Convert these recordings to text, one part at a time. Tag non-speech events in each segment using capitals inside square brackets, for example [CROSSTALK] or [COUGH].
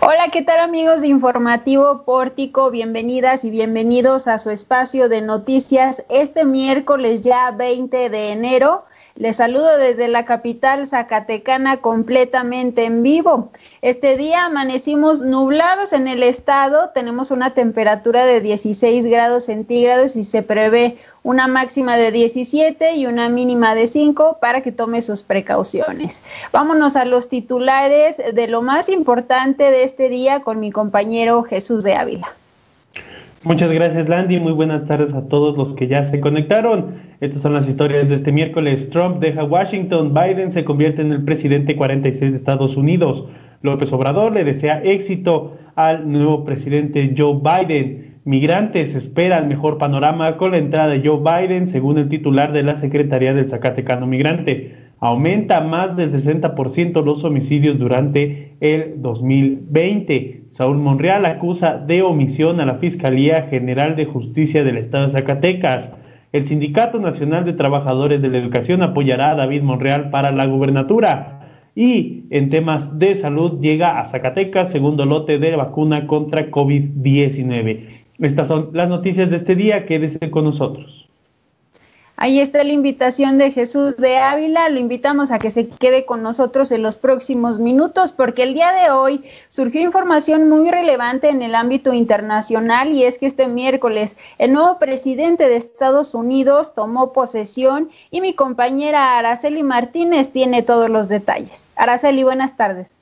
Hola, ¿qué tal amigos de Informativo Pórtico? Bienvenidas y bienvenidos a su espacio de noticias este miércoles ya 20 de enero. Les saludo desde la capital Zacatecana completamente en vivo. Este día amanecimos nublados en el estado, tenemos una temperatura de 16 grados centígrados y se prevé una máxima de 17 y una mínima de 5 para que tome sus precauciones. Vámonos a los titulares de lo más importante de este día con mi compañero Jesús de Ávila. Muchas gracias, Landy. Muy buenas tardes a todos los que ya se conectaron. Estas son las historias de este miércoles. Trump deja Washington. Biden se convierte en el presidente 46 de Estados Unidos. López Obrador le desea éxito al nuevo presidente Joe Biden. Migrantes esperan mejor panorama con la entrada de Joe Biden, según el titular de la Secretaría del Zacatecano Migrante. Aumenta más del 60% los homicidios durante el 2020. Saúl Monreal acusa de omisión a la Fiscalía General de Justicia del Estado de Zacatecas. El Sindicato Nacional de Trabajadores de la Educación apoyará a David Monreal para la gubernatura. Y en temas de salud llega a Zacatecas segundo lote de vacuna contra COVID-19. Estas son las noticias de este día. Quédese con nosotros. Ahí está la invitación de Jesús de Ávila. Lo invitamos a que se quede con nosotros en los próximos minutos porque el día de hoy surgió información muy relevante en el ámbito internacional y es que este miércoles el nuevo presidente de Estados Unidos tomó posesión y mi compañera Araceli Martínez tiene todos los detalles. Araceli, buenas tardes.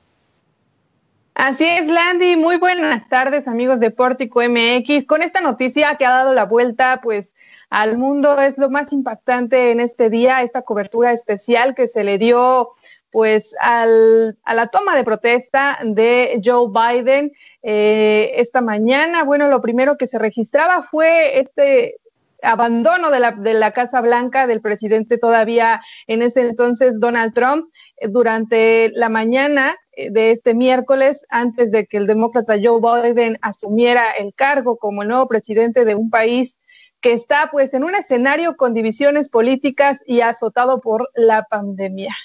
Así es, Landy. Muy buenas tardes, amigos de Pórtico MX. Con esta noticia que ha dado la vuelta, pues al mundo es lo más impactante en este día, esta cobertura especial que se le dio pues al, a la toma de protesta de Joe Biden eh, esta mañana. Bueno, lo primero que se registraba fue este abandono de la, de la Casa Blanca del presidente todavía en ese entonces Donald Trump durante la mañana de este miércoles, antes de que el demócrata Joe Biden asumiera el cargo como nuevo presidente de un país que está pues en un escenario con divisiones políticas y azotado por la pandemia.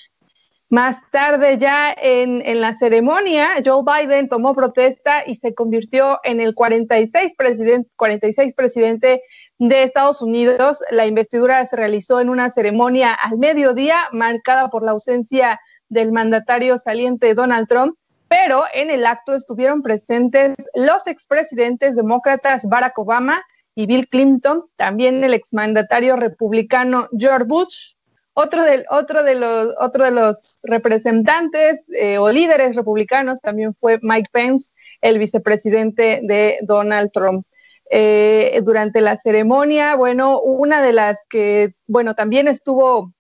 Más tarde ya en, la ceremonia, Joe Biden tomó protesta y se convirtió en el 46, presidente, 46 presidente de Estados Unidos. La investidura se realizó en una ceremonia al mediodía, marcada por la ausencia del mandatario saliente Donald Trump, pero en el acto estuvieron presentes los expresidentes demócratas Barack Obama, y Bill Clinton, también el exmandatario republicano George Bush, otro de, otro de, los, otro de los representantes eh, o líderes republicanos también fue Mike Pence, el vicepresidente de Donald Trump. Eh, durante la ceremonia, bueno, una de las que, bueno, también estuvo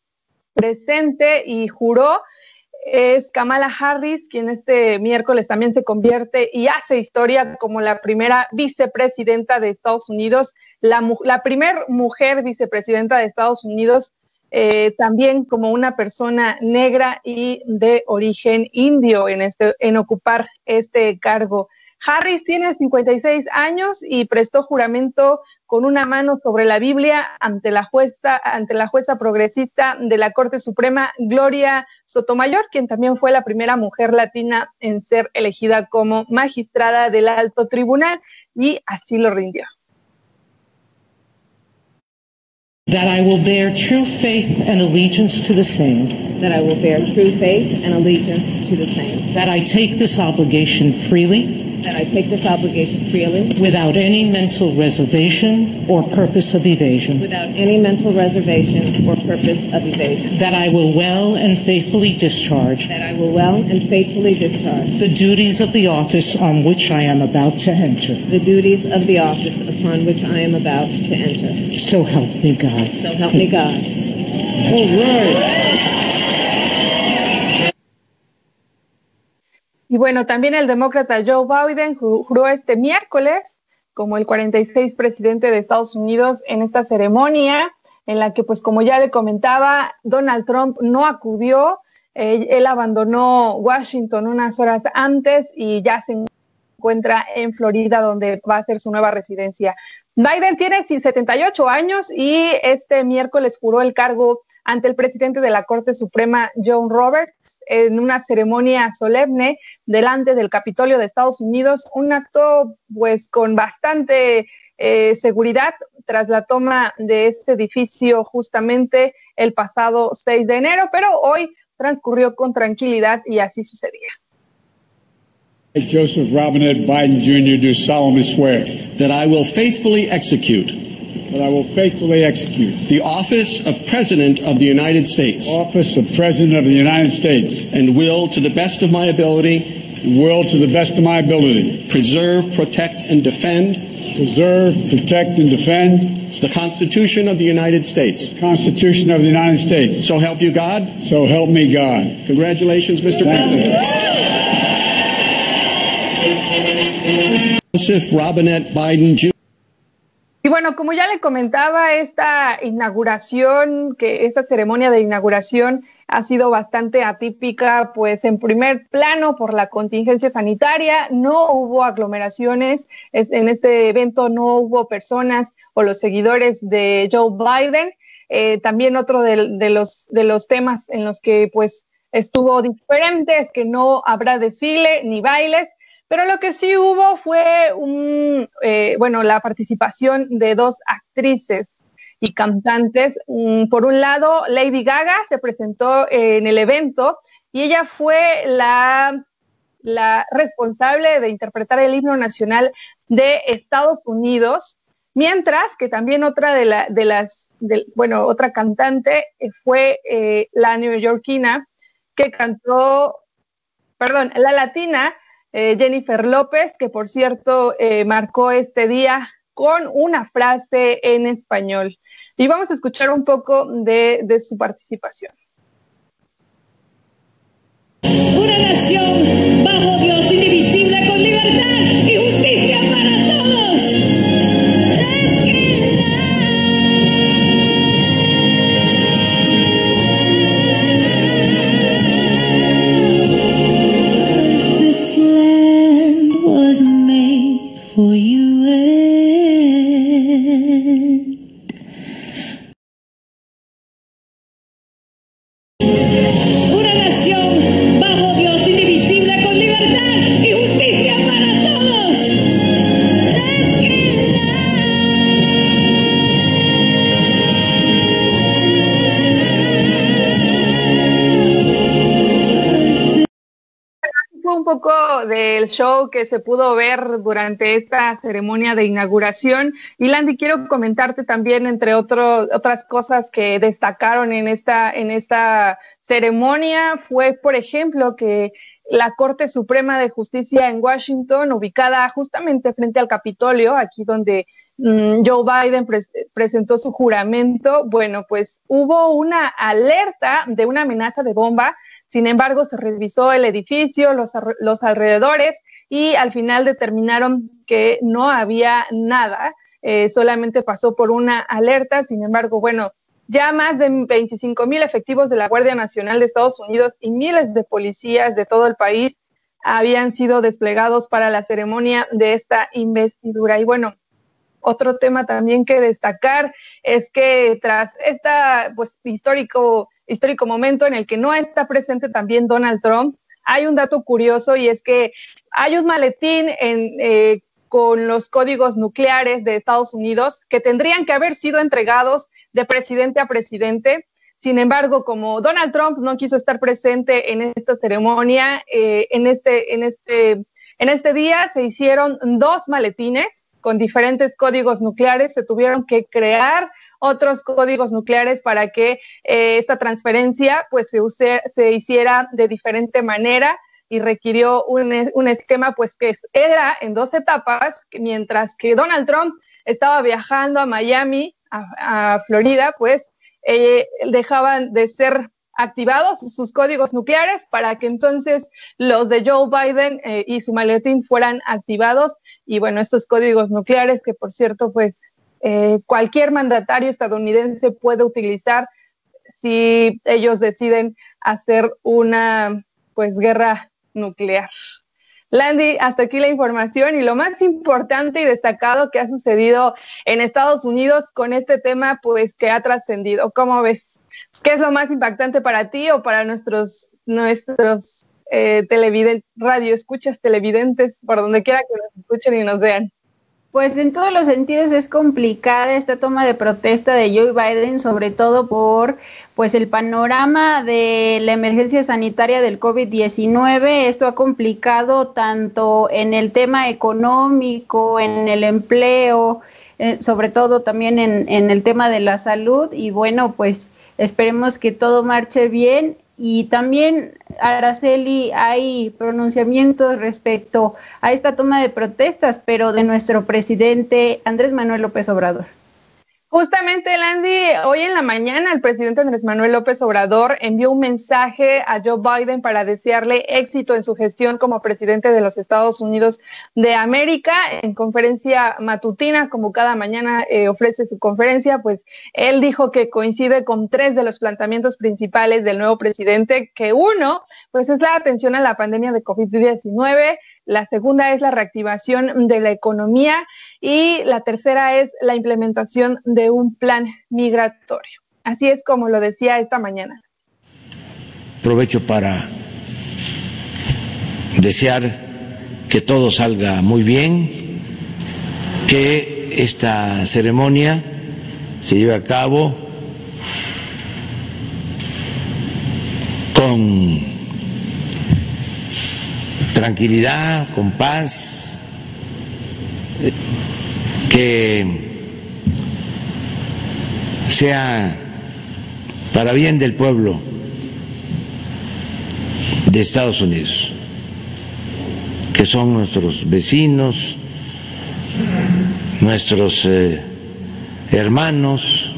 presente y juró es Kamala Harris, quien este miércoles también se convierte y hace historia como la primera vicepresidenta de Estados Unidos, la, la primera mujer vicepresidenta de Estados Unidos, eh, también como una persona negra y de origen indio en, este, en ocupar este cargo. Harris tiene 56 años y prestó juramento con una mano sobre la Biblia ante la jueza, ante la jueza progresista de la Corte Suprema, Gloria Sotomayor, quien también fue la primera mujer latina en ser elegida como magistrada del alto tribunal, y así lo rindió. That I will bear true faith and allegiance to the same. That I will bear true faith and allegiance to the same. That I take this obligation freely. That I take this obligation freely. Without any mental reservation or purpose of evasion. Without any mental reservation or purpose of evasion. That I will well and faithfully discharge. That I will well and faithfully discharge. The duties of the office on which I am about to enter. The duties of the office upon which I am about to enter. So help me God. So help me God. Oh, All right. Y bueno, también el demócrata Joe Biden juró este miércoles como el 46 presidente de Estados Unidos en esta ceremonia en la que, pues como ya le comentaba, Donald Trump no acudió, eh, él abandonó Washington unas horas antes y ya se encuentra en Florida, donde va a ser su nueva residencia. Biden tiene 78 años y este miércoles juró el cargo ante el presidente de la Corte Suprema, John Roberts, en una ceremonia solemne delante del Capitolio de Estados Unidos, un acto pues con bastante eh, seguridad tras la toma de ese edificio justamente el pasado 6 de enero, pero hoy transcurrió con tranquilidad y así sucedía. Joseph Robinette Biden Jr. do solemnly swear that I will faithfully execute that I will faithfully execute the office of President of the United States office of President of the United States and will, to the best of my ability, will to the best of my ability preserve, protect, and defend preserve, protect, and defend the Constitution of the United States. Constitution of the United States. So help you God. So help me God. Congratulations, Mr. Thank you. President. Joseph Robinette Biden Jr. Bueno, como ya le comentaba, esta inauguración, que esta ceremonia de inauguración ha sido bastante atípica, pues en primer plano por la contingencia sanitaria, no hubo aglomeraciones, es- en este evento no hubo personas o los seguidores de Joe Biden. Eh, también otro de, de los, de los temas en los que pues estuvo diferente es que no habrá desfile ni bailes, pero lo que sí hubo fue eh, bueno, la participación de dos actrices y cantantes. Mm, Por un lado, Lady Gaga se presentó en el evento y ella fue la, responsable de interpretar el himno nacional de Estados Unidos, mientras que también otra de, la, de las, bueno, otra cantante eh, fue eh, la neoyorquina que cantó, perdón, la latina eh, Jennifer López, que por cierto eh, marcó este día con una frase en español. Y vamos a escuchar un poco de, de su participación. Una nación bajo Dios indivisible con libertad show que se pudo ver durante esta ceremonia de inauguración. Y Landy, quiero comentarte también, entre otro- otras cosas que destacaron en esta, en esta ceremonia, fue, por ejemplo, que la Corte Suprema de Justicia en Washington, ubicada justamente frente al Capitolio, aquí donde mm, Joe Biden pres- presentó su juramento, bueno, pues hubo una alerta de una amenaza de bomba sin embargo, se revisó el edificio, los, los alrededores y al final determinaron que no había nada, eh, solamente pasó por una alerta. Sin embargo, bueno, ya más de 25 mil efectivos de la Guardia Nacional de Estados Unidos y miles de policías de todo el país habían sido desplegados para la ceremonia de esta investidura. Y bueno, otro tema también que destacar es que tras esta pues histórico histórico momento en el que no está presente también Donald Trump, hay un dato curioso y es que hay un maletín eh, con los códigos nucleares de Estados Unidos que tendrían que haber sido entregados de presidente a presidente. Sin embargo, como Donald Trump no quiso estar presente en esta ceremonia, eh, en, este, en, este, en este día se hicieron dos maletines con diferentes códigos nucleares, se tuvieron que crear otros códigos nucleares para que eh, esta transferencia pues se, use, se hiciera de diferente manera y requirió un, un, esquema pues que era en dos etapas, mientras que Donald Trump estaba viajando a Miami, a, Florida, pues eh, dejaban de ser activados sus códigos nucleares para que entonces los de Joe Biden eh, y su maletín fueran activados. Y bueno, estos códigos nucleares que por cierto pues eh, cualquier mandatario estadounidense puede utilizar si ellos deciden hacer una pues guerra nuclear. Landy, hasta aquí la información y lo más importante y destacado que ha sucedido en Estados Unidos con este tema pues que ha trascendido. ¿Cómo ves? ¿Qué es lo más impactante para ti o para nuestros, nuestros eh, radio escuchas televidentes, por donde quiera que nos escuchen y nos vean? Pues en todos los sentidos es complicada esta toma de protesta de Joe Biden, sobre todo por pues el panorama de la emergencia sanitaria del COVID-19. Esto ha complicado tanto en el tema económico, en el empleo, eh, sobre todo también en, en el tema de la salud. Y bueno, pues esperemos que todo marche bien y también, Araceli, hay pronunciamientos respecto a esta toma de protestas, pero de nuestro presidente Andrés Manuel López Obrador. Justamente, Landy, hoy en la mañana el presidente Andrés Manuel López Obrador envió un mensaje a Joe Biden para desearle éxito en su gestión como presidente de los Estados Unidos de América. En conferencia matutina, como cada mañana eh, ofrece su conferencia, pues él dijo que coincide con tres de los planteamientos principales del nuevo presidente, que uno, pues es la atención a la pandemia de COVID-19 la segunda es la reactivación de la economía y la tercera es la implementación de un plan migratorio. Así es como lo decía esta mañana. Aprovecho para desear que todo salga muy bien, que esta ceremonia se lleve a cabo con tranquilidad, con paz, que sea para bien del pueblo de Estados Unidos, que son nuestros vecinos, nuestros eh, hermanos.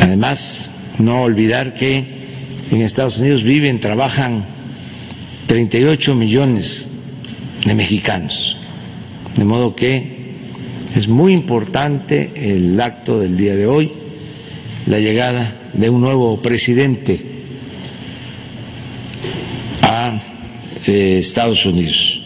Además, no olvidar que en Estados Unidos viven, trabajan 38 millones de mexicanos. De modo que es muy importante el acto del día de hoy, la llegada de un nuevo presidente a eh, Estados Unidos.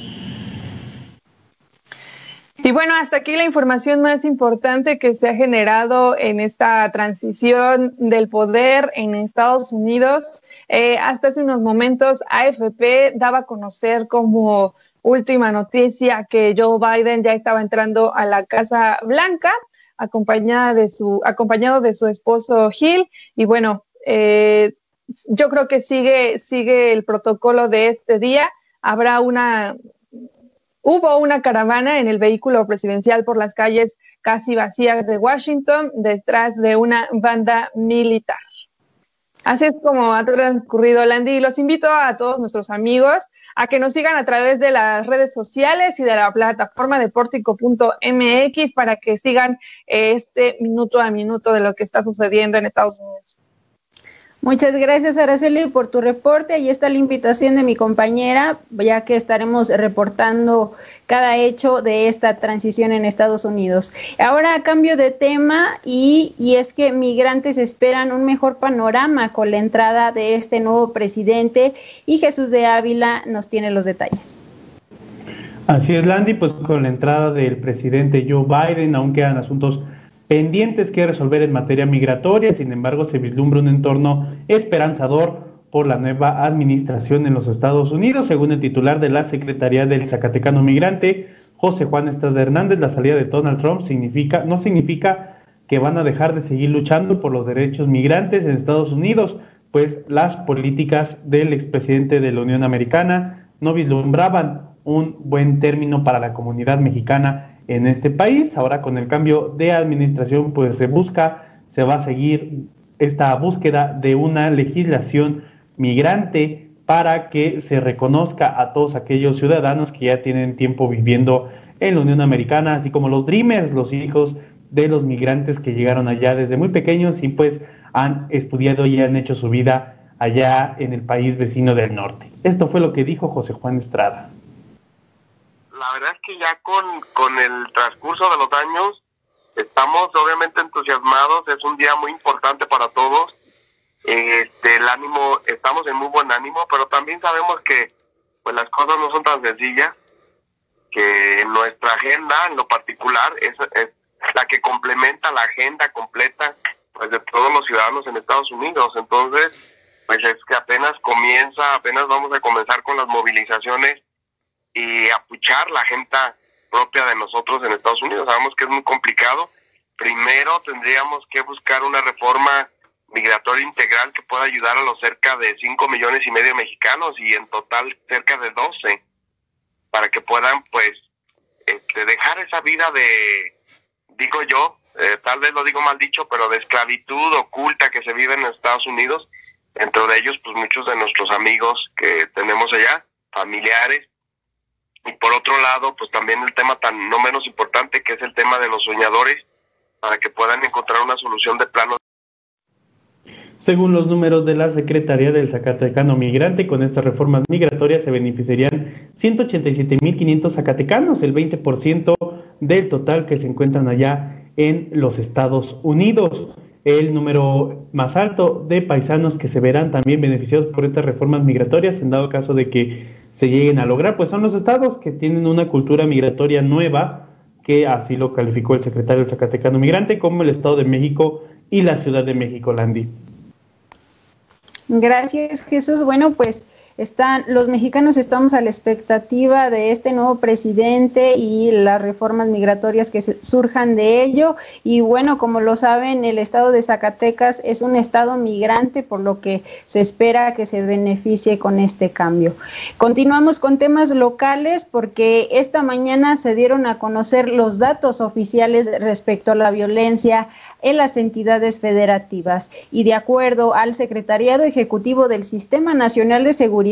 Y bueno, hasta aquí la información más importante que se ha generado en esta transición del poder en Estados Unidos. Eh, hasta hace unos momentos, AFP daba a conocer como última noticia que Joe Biden ya estaba entrando a la Casa Blanca, acompañada de su, acompañado de su esposo Gil. Y bueno, eh, yo creo que sigue, sigue el protocolo de este día. Habrá una Hubo una caravana en el vehículo presidencial por las calles casi vacías de Washington detrás de una banda militar. Así es como ha transcurrido Landy los invito a todos nuestros amigos a que nos sigan a través de las redes sociales y de la plataforma de portico.mx para que sigan este minuto a minuto de lo que está sucediendo en Estados Unidos. Muchas gracias, Araceli, por tu reporte. Ahí está la invitación de mi compañera, ya que estaremos reportando cada hecho de esta transición en Estados Unidos. Ahora, cambio de tema, y, y es que migrantes esperan un mejor panorama con la entrada de este nuevo presidente, y Jesús de Ávila nos tiene los detalles. Así es, Landy, pues con la entrada del presidente Joe Biden, aún quedan asuntos pendientes que resolver en materia migratoria, sin embargo se vislumbra un entorno esperanzador por la nueva administración en los Estados Unidos, según el titular de la Secretaría del Zacatecano Migrante, José Juan Estrada Hernández, la salida de Donald Trump significa, no significa que van a dejar de seguir luchando por los derechos migrantes en Estados Unidos, pues las políticas del expresidente de la Unión Americana no vislumbraban un buen término para la comunidad mexicana en este país. Ahora con el cambio de administración, pues se busca, se va a seguir esta búsqueda de una legislación migrante para que se reconozca a todos aquellos ciudadanos que ya tienen tiempo viviendo en la Unión Americana, así como los Dreamers, los hijos de los migrantes que llegaron allá desde muy pequeños y pues han estudiado y han hecho su vida allá en el país vecino del norte. Esto fue lo que dijo José Juan Estrada la verdad es que ya con, con el transcurso de los años estamos obviamente entusiasmados, es un día muy importante para todos. Este, el ánimo, estamos en muy buen ánimo, pero también sabemos que pues las cosas no son tan sencillas, que nuestra agenda en lo particular es, es, la que complementa la agenda completa pues de todos los ciudadanos en Estados Unidos. Entonces, pues es que apenas comienza, apenas vamos a comenzar con las movilizaciones y apuchar la agenda propia de nosotros en Estados Unidos. Sabemos que es muy complicado. Primero tendríamos que buscar una reforma migratoria integral que pueda ayudar a los cerca de 5 millones y medio de mexicanos y en total cerca de 12 para que puedan pues este, dejar esa vida de, digo yo, eh, tal vez lo digo mal dicho, pero de esclavitud oculta que se vive en Estados Unidos, dentro de ellos pues muchos de nuestros amigos que tenemos allá, familiares, y por otro lado pues también el tema tan no menos importante que es el tema de los soñadores, para que puedan encontrar una solución de plano según los números de la Secretaría del Zacatecano Migrante, con estas reformas migratorias se beneficiarían 187.500 zacatecanos, el 20% del total que se encuentran allá en los Estados Unidos. El número más alto de paisanos que se verán también beneficiados por estas reformas migratorias, en dado caso de que se lleguen a lograr, pues son los estados que tienen una cultura migratoria nueva, que así lo calificó el secretario Zacatecano Migrante, como el Estado de México y la Ciudad de México, Landy. Gracias, Jesús. Bueno, pues están, los mexicanos estamos a la expectativa de este nuevo presidente y las reformas migratorias que surjan de ello. Y bueno, como lo saben, el estado de Zacatecas es un estado migrante, por lo que se espera que se beneficie con este cambio. Continuamos con temas locales porque esta mañana se dieron a conocer los datos oficiales respecto a la violencia en las entidades federativas y de acuerdo al Secretariado Ejecutivo del Sistema Nacional de Seguridad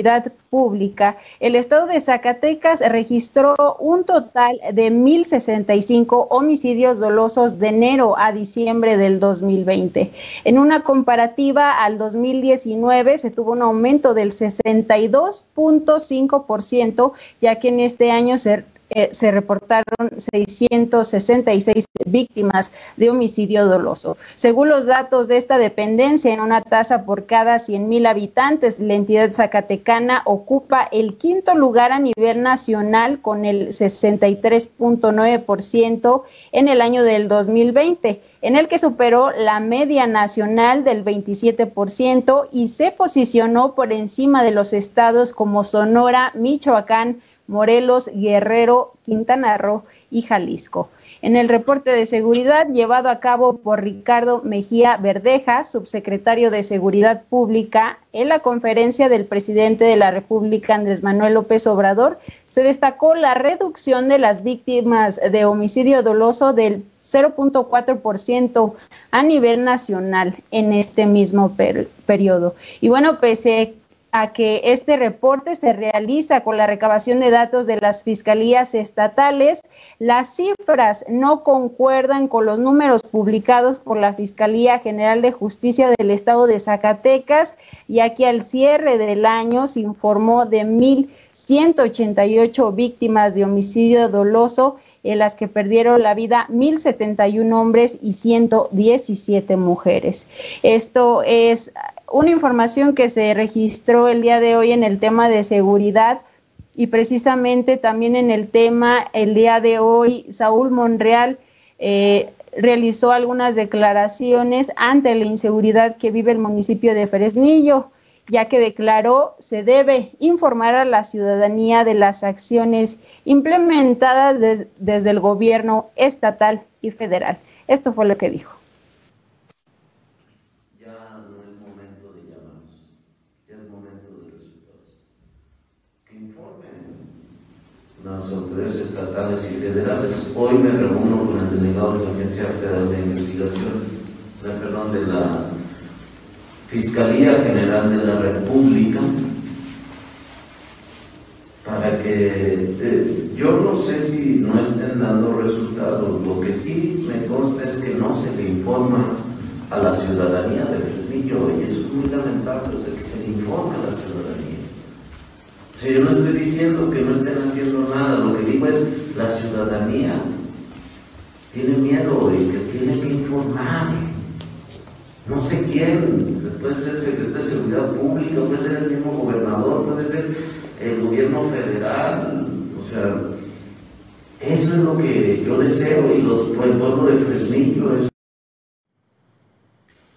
Pública, el estado de Zacatecas registró un total de 1.065 homicidios dolosos de enero a diciembre del 2020. En una comparativa al 2019 se tuvo un aumento del 62.5%, ya que en este año se eh, se reportaron 666 víctimas de homicidio doloso. Según los datos de esta dependencia, en una tasa por cada 100.000 habitantes, la entidad zacatecana ocupa el quinto lugar a nivel nacional con el 63.9% en el año del 2020 en el que superó la media nacional del 27% y se posicionó por encima de los estados como Sonora, Michoacán, Morelos, Guerrero, Quintana Roo y Jalisco. En el reporte de seguridad llevado a cabo por Ricardo Mejía Verdeja, subsecretario de Seguridad Pública, en la conferencia del presidente de la República, Andrés Manuel López Obrador, se destacó la reducción de las víctimas de homicidio doloso del 0.4% a nivel nacional en este mismo periodo. Y bueno, pese a que este reporte se realiza con la recabación de datos de las fiscalías estatales. Las cifras no concuerdan con los números publicados por la Fiscalía General de Justicia del Estado de Zacatecas, ya que al cierre del año se informó de 1.188 víctimas de homicidio doloso en las que perdieron la vida 1.071 hombres y 117 mujeres. Esto es una información que se registró el día de hoy en el tema de seguridad y precisamente también en el tema el día de hoy Saúl Monreal eh, realizó algunas declaraciones ante la inseguridad que vive el municipio de Fresnillo, ya que declaró se debe informar a la ciudadanía de las acciones implementadas desde el gobierno estatal y federal. Esto fue lo que dijo. Las autoridades estatales y federales. Hoy me reúno con el delegado de la Agencia Federal de Investigaciones, perdón, de la Fiscalía General de la República, para que eh, yo no sé si no estén dando resultados. Lo que sí me consta es que no se le informa a la ciudadanía de Fresnillo y eso es muy lamentable, o sea, que se le informa a la ciudadanía. O sea, yo no estoy diciendo que no estén haciendo nada, lo que digo es la ciudadanía tiene miedo y que tiene que informar. No sé quién, puede ser el secretario de Seguridad Pública, puede ser el mismo gobernador, puede ser el gobierno federal, o sea, Eso es lo que yo deseo y los, el pueblo de Fresnillo es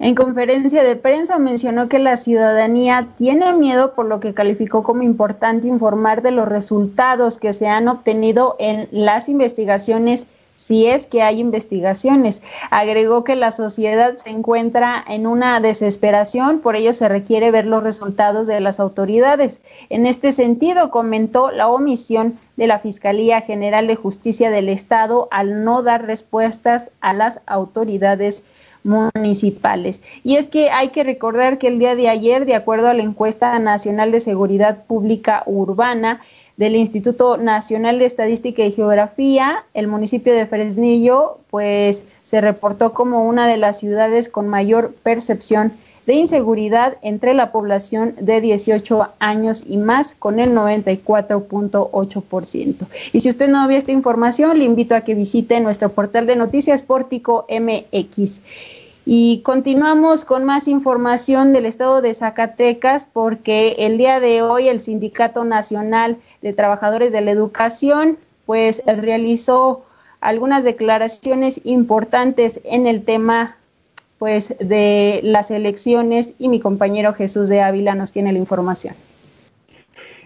en conferencia de prensa mencionó que la ciudadanía tiene miedo por lo que calificó como importante informar de los resultados que se han obtenido en las investigaciones si es que hay investigaciones. Agregó que la sociedad se encuentra en una desesperación, por ello se requiere ver los resultados de las autoridades. En este sentido, comentó la omisión de la Fiscalía General de Justicia del Estado al no dar respuestas a las autoridades municipales. Y es que hay que recordar que el día de ayer, de acuerdo a la encuesta nacional de seguridad pública urbana del Instituto Nacional de Estadística y Geografía, el municipio de Fresnillo, pues se reportó como una de las ciudades con mayor percepción de inseguridad entre la población de 18 años y más con el 94.8%. Y si usted no vio esta información, le invito a que visite nuestro portal de noticias Pórtico MX. Y continuamos con más información del estado de Zacatecas porque el día de hoy el Sindicato Nacional de Trabajadores de la Educación pues realizó algunas declaraciones importantes en el tema pues de las elecciones y mi compañero Jesús de Ávila nos tiene la información.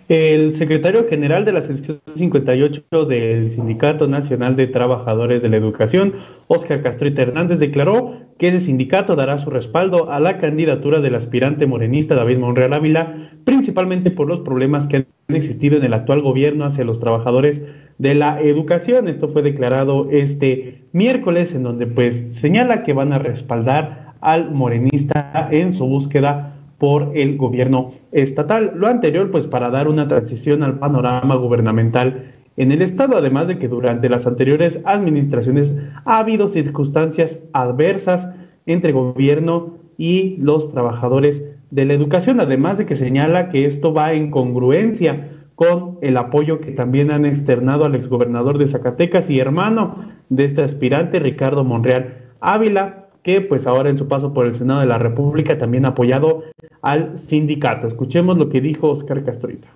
El secretario general de la sección 58 del Sindicato Nacional de Trabajadores de la Educación, Óscar Castrita Hernández, declaró que ese sindicato dará su respaldo a la candidatura del aspirante morenista David Monreal Ávila, principalmente por los problemas que han existido en el actual gobierno hacia los trabajadores de la educación. Esto fue declarado este miércoles, en donde pues señala que van a respaldar al morenista en su búsqueda por el gobierno estatal. Lo anterior, pues para dar una transición al panorama gubernamental en el Estado, además de que durante las anteriores administraciones ha habido circunstancias adversas entre gobierno y los trabajadores de la educación, además de que señala que esto va en congruencia con el apoyo que también han externado al exgobernador de Zacatecas y hermano de este aspirante, Ricardo Monreal Ávila, que pues ahora en su paso por el Senado de la República también ha apoyado al sindicato. Escuchemos lo que dijo Oscar Castrita.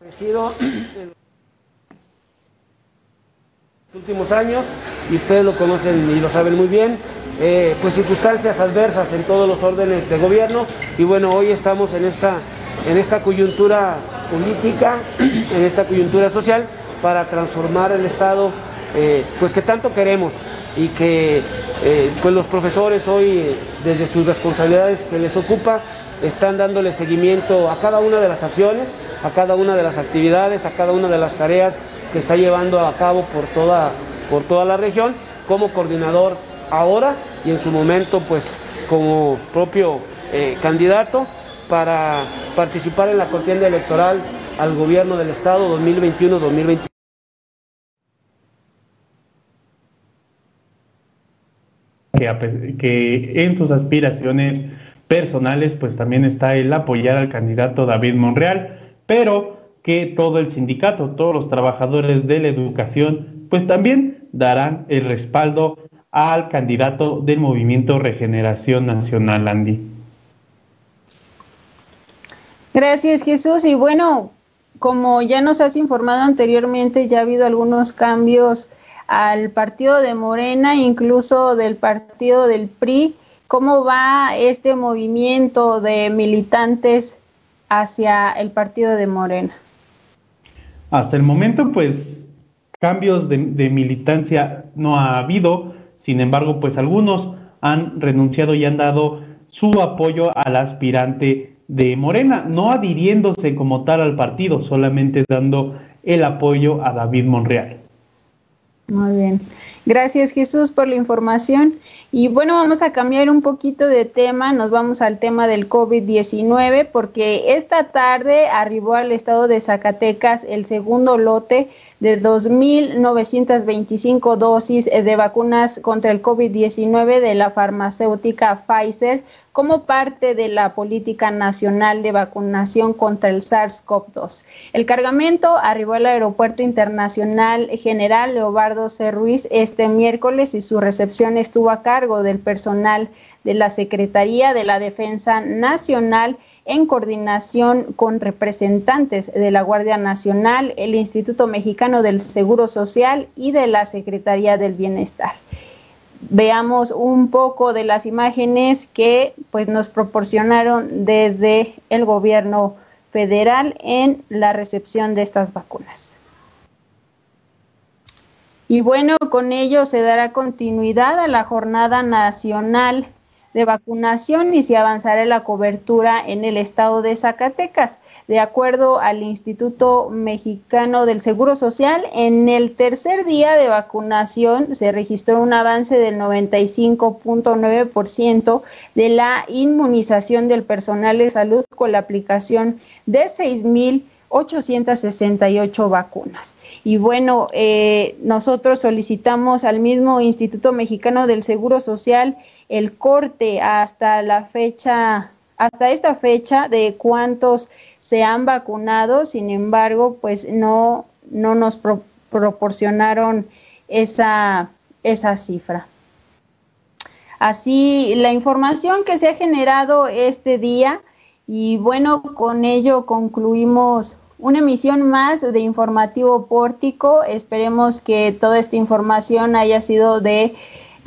[CLEARS THROAT] En los últimos años, y ustedes lo conocen y lo saben muy bien, eh, pues circunstancias adversas en todos los órdenes de gobierno, y bueno, hoy estamos en esta, en esta coyuntura política, [CLEARS THROAT] en esta coyuntura social, para transformar el Estado, eh, pues que tanto queremos y que eh, pues los profesores hoy, desde sus responsabilidades que les ocupa, están dándole seguimiento a cada una de las acciones, a cada una de las actividades, a cada una de las tareas que está llevando a cabo por toda, por toda la región, como coordinador ahora y en su momento pues como propio eh, candidato para participar en la contienda electoral al gobierno del Estado 2021-2025. Que, en sus aspiraciones personales pues también está el apoyar al candidato David Monreal, pero que todo el sindicato, todos los trabajadores de la educación pues también darán el respaldo al candidato del movimiento Regeneración Nacional, Andy. Gracias Jesús. Y bueno, como ya nos has informado anteriormente, ya ha habido algunos cambios al partido de Morena, incluso del partido del PRI. ¿Cómo va este movimiento de militantes hacia el partido de Morena? Hasta el momento, pues cambios de, militancia no ha habido. Sin embargo, pues algunos han renunciado y han dado su apoyo al aspirante de Morena, no adhiriéndose como tal al partido, solamente dando el apoyo a David Monreal. Muy bien. Gracias Jesús por la información. Y bueno, vamos a cambiar un poquito de tema, nos vamos al tema del COVID-19 porque esta tarde arribó al estado de Zacatecas el segundo lote de 2.925 dosis de vacunas contra el COVID-19 de la farmacéutica Pfizer como parte de la política nacional de vacunación contra el SARS-CoV-2. El cargamento arribó al Aeropuerto Internacional General Leobardo C. Ruiz este miércoles y su recepción estuvo a cargo del personal de la Secretaría de la Defensa Nacional en coordinación con representantes de la Guardia Nacional, el Instituto Mexicano del Seguro Social y de la Secretaría del Bienestar. Veamos un poco de las imágenes que pues nos proporcionaron desde el gobierno federal en la recepción de estas vacunas. Y bueno, con ello se dará continuidad a la jornada nacional de vacunación y se avanzará la cobertura en el estado de Zacatecas. De acuerdo al Instituto Mexicano del Seguro Social, en el tercer día de vacunación se registró un avance del 95.9% de la inmunización del personal de salud con la aplicación de 6.868 vacunas. Y bueno, eh, nosotros solicitamos al mismo Instituto Mexicano del Seguro Social el corte hasta la fecha, hasta esta fecha de cuántos se han vacunado, sin embargo, pues no, no nos proporcionaron esa, esa cifra. Así, la información que se ha generado este día, y bueno, con ello concluimos una emisión más de informativo pórtico. Esperemos que toda esta información haya sido de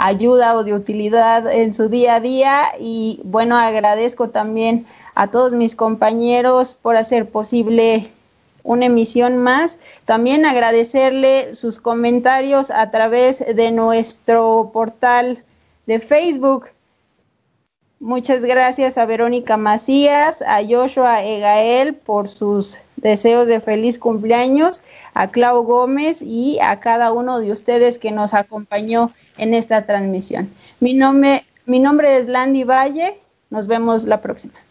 ayuda o de utilidad en su día a día y bueno, agradezco también a todos mis compañeros por hacer posible una emisión más. También agradecerle sus comentarios a través de nuestro portal de Facebook. Muchas gracias a Verónica Macías, a Joshua Egael por sus deseos de feliz cumpleaños, a Clau Gómez y a cada uno de ustedes que nos acompañó en esta transmisión. Mi nombre, mi nombre es Landy Valle. Nos vemos la próxima.